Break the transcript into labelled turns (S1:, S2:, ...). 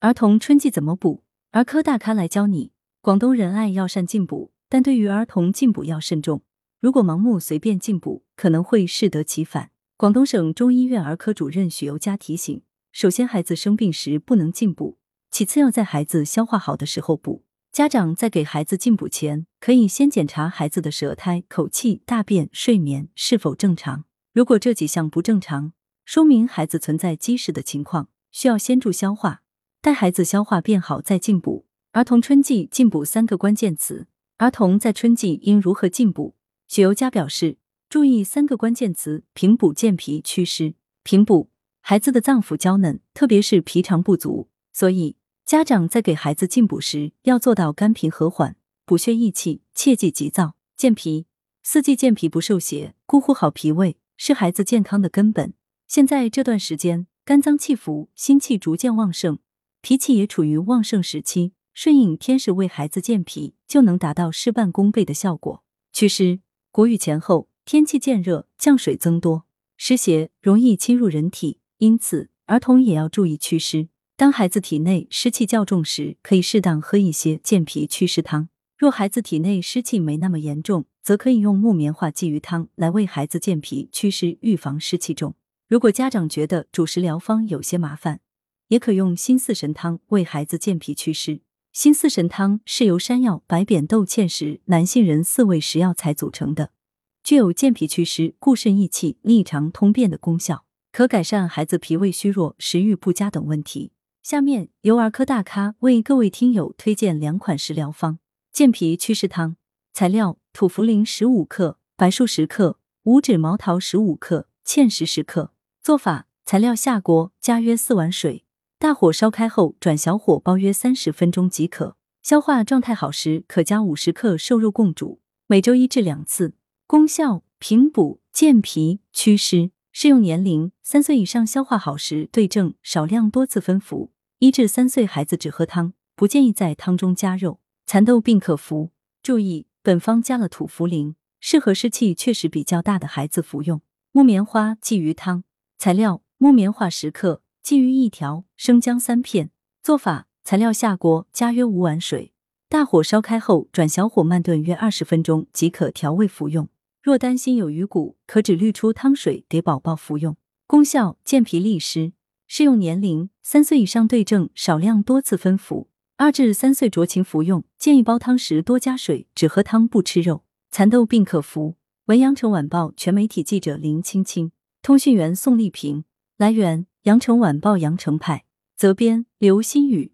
S1: 儿童春季怎么补？儿科大咖来教你。广东人爱药膳进补，但对于儿童进补要慎重。如果盲目随便进补，可能会适得其反。广东省中医院儿科主任许尤佳提醒：首先，孩子生病时不能进补；其次，要在孩子消化好的时候补。家长在给孩子进补前，可以先检查孩子的舌苔、口气、大便、睡眠是否正常。如果这几项不正常，说明孩子存在积食的情况，需要先助消化，待孩子消化变好再进补。儿童春季进补三个关键词：儿童在春季应如何进补？许尤佳表示，注意三个关键词：平补、健脾、祛湿。平补，孩子的脏腑娇嫩，特别是脾肠不足，所以。家长在给孩子进补时，要做到肝平和缓、补血益气，切忌急躁。健脾，四季健脾不受邪，固护好脾胃是孩子健康的根本。现在这段时间，肝脏气浮，心气逐渐旺盛，脾气也处于旺盛时期，顺应天时为孩子健脾，就能达到事半功倍的效果。祛湿，谷雨前后，天气渐热，降水增多，湿邪容易侵入人体，因此儿童也要注意祛湿。当孩子体内湿气较重时，可以适当喝一些健脾祛湿汤。若孩子体内湿气没那么严重，则可以用木棉花鲫鱼汤来为孩子健脾祛湿，预防湿气重。如果家长觉得主食疗方有些麻烦，也可用心四神汤为孩子健脾祛湿。心四神汤是由山药、白扁豆、芡实、南杏仁四味食药材组成的，具有健脾祛湿、固肾益气、利肠通便的功效，可改善孩子脾胃虚弱、食欲不佳等问题。下面由儿科大咖为各位听友推荐两款食疗方：健脾祛湿汤。材料：土茯苓十五克，白术十克，五指毛桃十五克，芡实十克。做法：材料下锅，加约四碗水，大火烧开后转小火煲约三十分钟即可。消化状态好时，可加五十克瘦肉共煮，每周一至两次。功效：平补、健脾、祛湿。适用年龄：三岁以上消化好时对症，少量多次分服。一至三岁孩子只喝汤，不建议在汤中加肉。蚕豆并可服。注意，本方加了土茯苓，适合湿气确实比较大的孩子服用。木棉花鲫鱼汤材料：木棉花十克，鲫鱼一条，生姜三片。做法：材料下锅，加约五碗水，大火烧开后转小火慢炖约二十分钟即可调味服用。若担心有鱼骨，可只滤出汤水给宝宝服用。功效：健脾利湿。适用年龄：三岁以上对症，少量多次分服。二至三岁酌情服用，建议煲汤时多加水，只喝汤不吃肉。蚕豆病可服。文阳城晚报全媒体记者林青青，通讯员宋丽萍。来源：羊城晚报羊城派。责编：刘新宇。